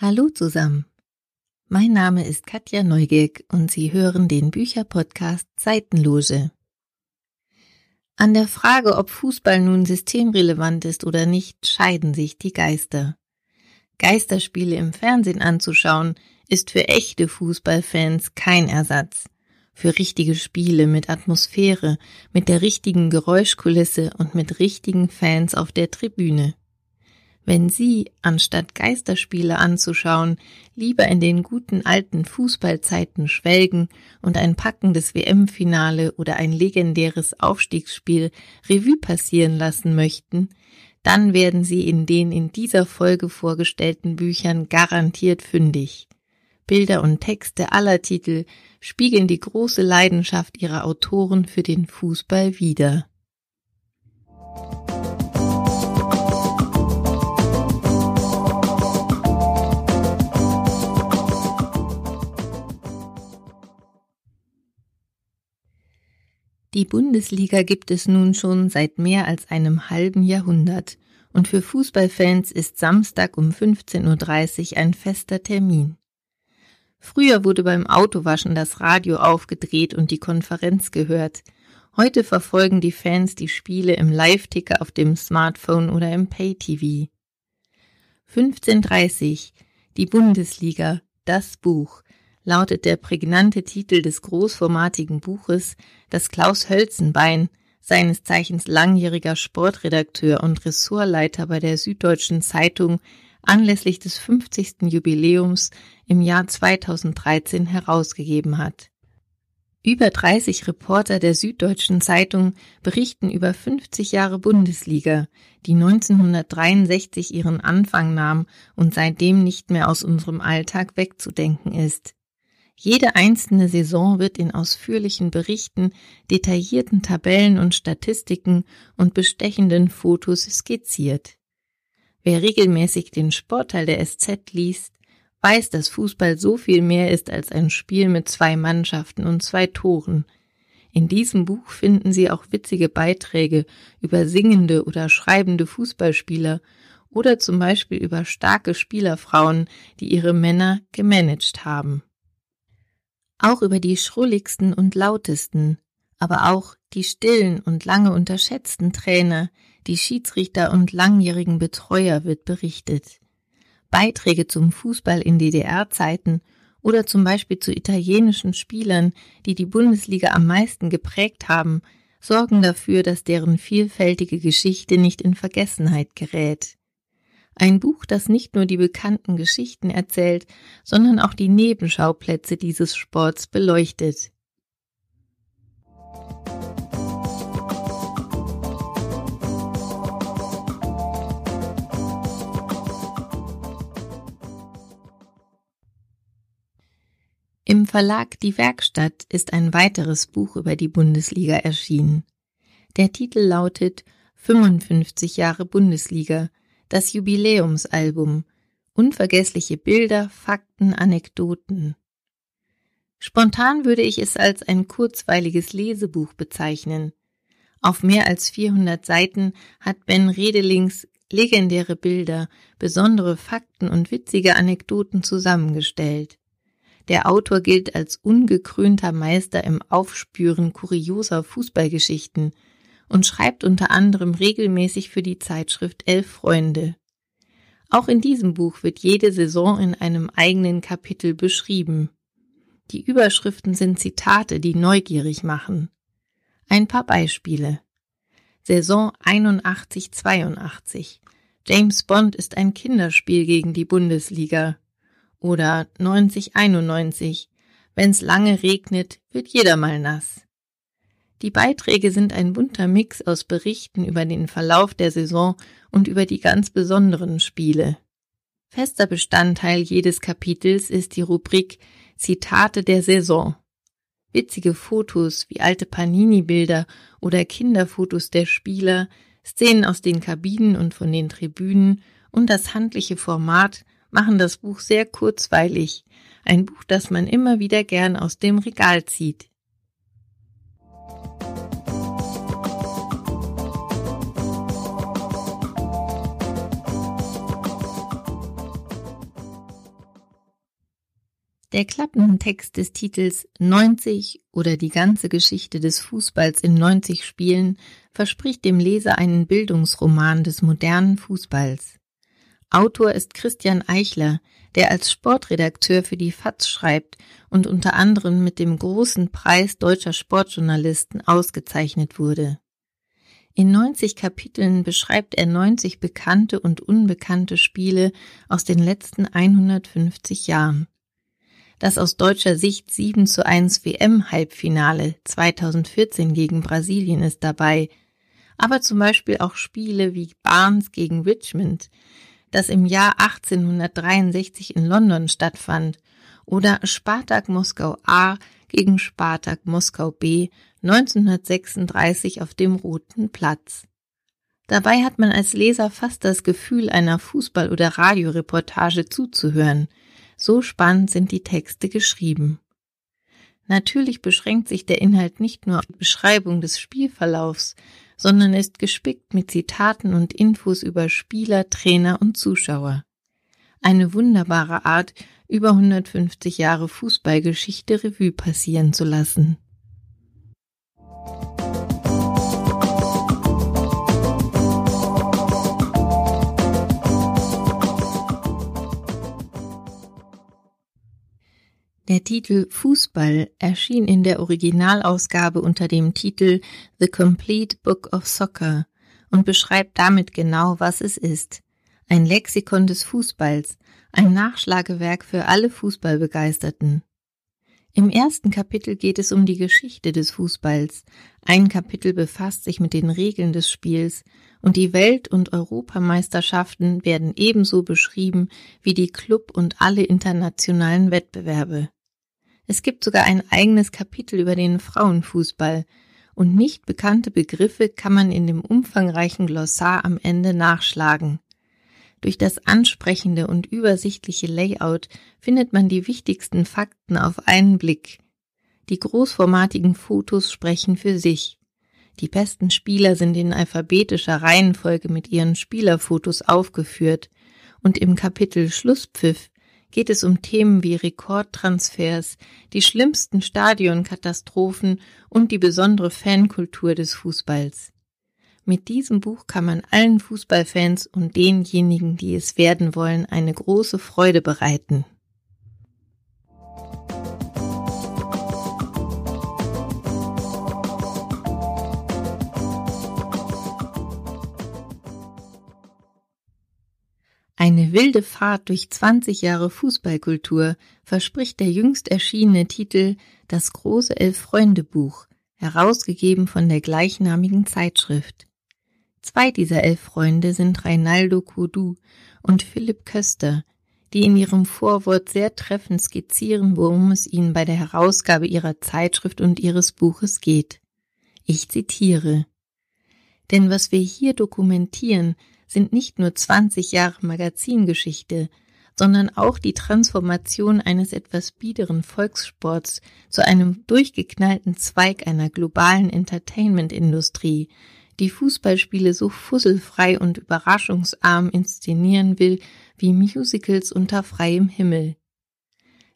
Hallo zusammen. Mein Name ist Katja Neugierk und Sie hören den Bücherpodcast Seitenloge. An der Frage, ob Fußball nun systemrelevant ist oder nicht, scheiden sich die Geister. Geisterspiele im Fernsehen anzuschauen, ist für echte Fußballfans kein Ersatz. Für richtige Spiele mit Atmosphäre, mit der richtigen Geräuschkulisse und mit richtigen Fans auf der Tribüne. Wenn Sie, anstatt Geisterspiele anzuschauen, lieber in den guten alten Fußballzeiten schwelgen und ein packendes WM-Finale oder ein legendäres Aufstiegsspiel Revue passieren lassen möchten, dann werden Sie in den in dieser Folge vorgestellten Büchern garantiert fündig. Bilder und Texte aller Titel spiegeln die große Leidenschaft ihrer Autoren für den Fußball wider. Die Bundesliga gibt es nun schon seit mehr als einem halben Jahrhundert und für Fußballfans ist Samstag um 15.30 Uhr ein fester Termin. Früher wurde beim Autowaschen das Radio aufgedreht und die Konferenz gehört. Heute verfolgen die Fans die Spiele im Live-Ticker auf dem Smartphone oder im Pay-TV. 15.30 Die Bundesliga, das Buch lautet der prägnante Titel des großformatigen Buches, das Klaus Hölzenbein, seines Zeichens langjähriger Sportredakteur und Ressortleiter bei der Süddeutschen Zeitung, anlässlich des 50. Jubiläums im Jahr 2013 herausgegeben hat. Über 30 Reporter der Süddeutschen Zeitung berichten über 50 Jahre Bundesliga, die 1963 ihren Anfang nahm und seitdem nicht mehr aus unserem Alltag wegzudenken ist. Jede einzelne Saison wird in ausführlichen Berichten, detaillierten Tabellen und Statistiken und bestechenden Fotos skizziert. Wer regelmäßig den Sportteil der SZ liest, weiß, dass Fußball so viel mehr ist als ein Spiel mit zwei Mannschaften und zwei Toren. In diesem Buch finden Sie auch witzige Beiträge über singende oder schreibende Fußballspieler oder zum Beispiel über starke Spielerfrauen, die ihre Männer gemanagt haben auch über die schrulligsten und lautesten, aber auch die stillen und lange unterschätzten Trainer, die Schiedsrichter und langjährigen Betreuer wird berichtet. Beiträge zum Fußball in DDR-Zeiten oder zum Beispiel zu italienischen Spielern, die die Bundesliga am meisten geprägt haben, sorgen dafür, dass deren vielfältige Geschichte nicht in Vergessenheit gerät. Ein Buch, das nicht nur die bekannten Geschichten erzählt, sondern auch die Nebenschauplätze dieses Sports beleuchtet. Im Verlag Die Werkstatt ist ein weiteres Buch über die Bundesliga erschienen. Der Titel lautet 55 Jahre Bundesliga das Jubiläumsalbum, unvergessliche Bilder, Fakten, Anekdoten. Spontan würde ich es als ein kurzweiliges Lesebuch bezeichnen. Auf mehr als 400 Seiten hat Ben Redelings legendäre Bilder, besondere Fakten und witzige Anekdoten zusammengestellt. Der Autor gilt als ungekrönter Meister im Aufspüren kurioser Fußballgeschichten und schreibt unter anderem regelmäßig für die Zeitschrift Elf Freunde. Auch in diesem Buch wird jede Saison in einem eigenen Kapitel beschrieben. Die Überschriften sind Zitate, die neugierig machen. Ein paar Beispiele. Saison 81-82. James Bond ist ein Kinderspiel gegen die Bundesliga. Oder 90-91. Wenn's lange regnet, wird jeder mal nass. Die Beiträge sind ein bunter Mix aus Berichten über den Verlauf der Saison und über die ganz besonderen Spiele. Fester Bestandteil jedes Kapitels ist die Rubrik Zitate der Saison. Witzige Fotos wie alte Panini-Bilder oder Kinderfotos der Spieler, Szenen aus den Kabinen und von den Tribünen und das handliche Format machen das Buch sehr kurzweilig, ein Buch, das man immer wieder gern aus dem Regal zieht. Der Klappentext des Titels 90 oder die ganze Geschichte des Fußballs in 90 Spielen verspricht dem Leser einen Bildungsroman des modernen Fußballs. Autor ist Christian Eichler, der als Sportredakteur für die FAZ schreibt und unter anderem mit dem großen Preis deutscher Sportjournalisten ausgezeichnet wurde. In 90 Kapiteln beschreibt er 90 bekannte und unbekannte Spiele aus den letzten 150 Jahren. Das aus deutscher Sicht 7 zu 1 WM-Halbfinale 2014 gegen Brasilien ist dabei, aber zum Beispiel auch Spiele wie Barnes gegen Richmond, das im Jahr 1863 in London stattfand, oder Spartak Moskau A gegen Spartak Moskau B 1936 auf dem Roten Platz. Dabei hat man als Leser fast das Gefühl, einer Fußball- oder Radioreportage zuzuhören, so spannend sind die Texte geschrieben. Natürlich beschränkt sich der Inhalt nicht nur auf die Beschreibung des Spielverlaufs, sondern ist gespickt mit Zitaten und Infos über Spieler, Trainer und Zuschauer. Eine wunderbare Art, über 150 Jahre Fußballgeschichte Revue passieren zu lassen. Der Titel Fußball erschien in der Originalausgabe unter dem Titel The Complete Book of Soccer und beschreibt damit genau, was es ist. Ein Lexikon des Fußballs, ein Nachschlagewerk für alle Fußballbegeisterten. Im ersten Kapitel geht es um die Geschichte des Fußballs, ein Kapitel befasst sich mit den Regeln des Spiels und die Welt- und Europameisterschaften werden ebenso beschrieben wie die Club- und alle internationalen Wettbewerbe. Es gibt sogar ein eigenes Kapitel über den Frauenfußball und nicht bekannte Begriffe kann man in dem umfangreichen Glossar am Ende nachschlagen. Durch das ansprechende und übersichtliche Layout findet man die wichtigsten Fakten auf einen Blick. Die großformatigen Fotos sprechen für sich. Die besten Spieler sind in alphabetischer Reihenfolge mit ihren Spielerfotos aufgeführt und im Kapitel Schlusspfiff geht es um Themen wie Rekordtransfers, die schlimmsten Stadionkatastrophen und die besondere Fankultur des Fußballs. Mit diesem Buch kann man allen Fußballfans und denjenigen, die es werden wollen, eine große Freude bereiten. Eine wilde Fahrt durch 20 Jahre Fußballkultur verspricht der jüngst erschienene Titel Das große Elf-Freunde-Buch, herausgegeben von der gleichnamigen Zeitschrift. Zwei dieser elf Freunde sind Reinaldo Codu und Philipp Köster, die in ihrem Vorwort sehr treffend skizzieren, worum es ihnen bei der Herausgabe ihrer Zeitschrift und ihres Buches geht. Ich zitiere Denn was wir hier dokumentieren, sind nicht nur 20 Jahre Magazingeschichte, sondern auch die Transformation eines etwas biederen Volkssports zu einem durchgeknallten Zweig einer globalen Entertainment-Industrie, die Fußballspiele so fusselfrei und überraschungsarm inszenieren will wie Musicals unter freiem Himmel.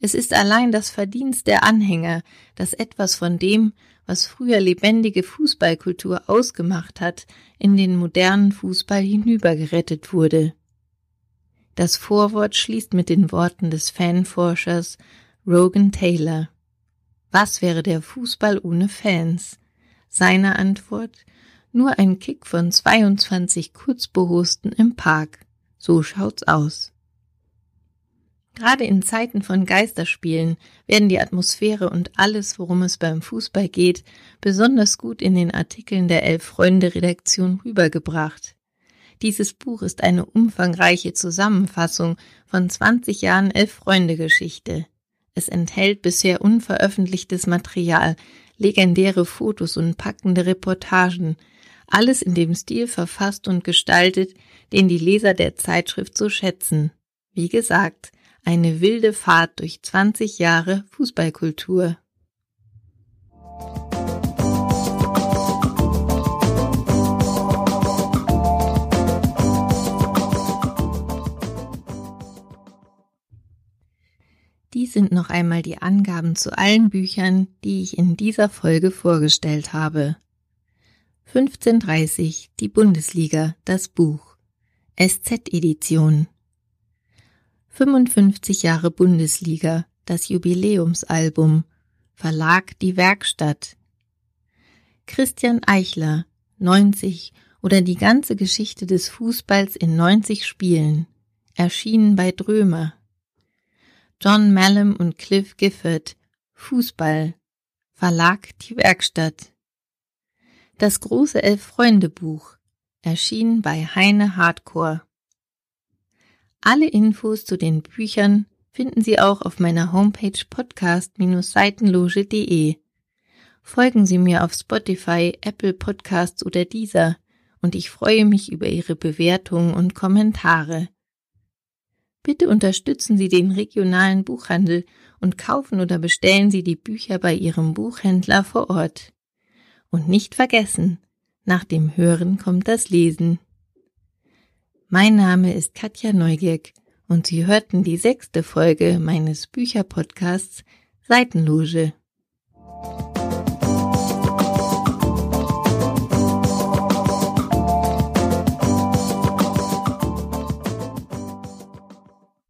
Es ist allein das Verdienst der Anhänger, dass etwas von dem, was früher lebendige Fußballkultur ausgemacht hat, in den modernen Fußball hinübergerettet wurde. Das Vorwort schließt mit den Worten des Fanforschers Rogan Taylor. Was wäre der Fußball ohne Fans? Seine Antwort nur ein Kick von 22 Kurzbehosten im Park. So schaut's aus. Gerade in Zeiten von Geisterspielen werden die Atmosphäre und alles, worum es beim Fußball geht, besonders gut in den Artikeln der Elf-Freunde-Redaktion rübergebracht. Dieses Buch ist eine umfangreiche Zusammenfassung von 20 Jahren Elf-Freunde-Geschichte. Es enthält bisher unveröffentlichtes Material, legendäre Fotos und packende Reportagen, alles in dem Stil verfasst und gestaltet, den die Leser der Zeitschrift so schätzen. Wie gesagt, eine wilde Fahrt durch 20 Jahre Fußballkultur. Dies sind noch einmal die Angaben zu allen Büchern, die ich in dieser Folge vorgestellt habe. 1530 Die Bundesliga, das Buch. SZ-Edition. 55 Jahre Bundesliga, das Jubiläumsalbum. Verlag Die Werkstatt. Christian Eichler, 90 oder die ganze Geschichte des Fußballs in 90 Spielen. Erschienen bei Drömer. John Mallam und Cliff Gifford, Fußball, Verlag Die Werkstatt. Das große Elf-Freunde-Buch, erschienen bei Heine Hardcore. Alle Infos zu den Büchern finden Sie auch auf meiner Homepage podcast-seitenloge.de. Folgen Sie mir auf Spotify, Apple Podcasts oder dieser und ich freue mich über Ihre Bewertungen und Kommentare. Bitte unterstützen Sie den regionalen Buchhandel und kaufen oder bestellen Sie die Bücher bei Ihrem Buchhändler vor Ort. Und nicht vergessen, nach dem Hören kommt das Lesen. Mein Name ist Katja Neugierk und Sie hörten die sechste Folge meines Bücherpodcasts Seitenloge.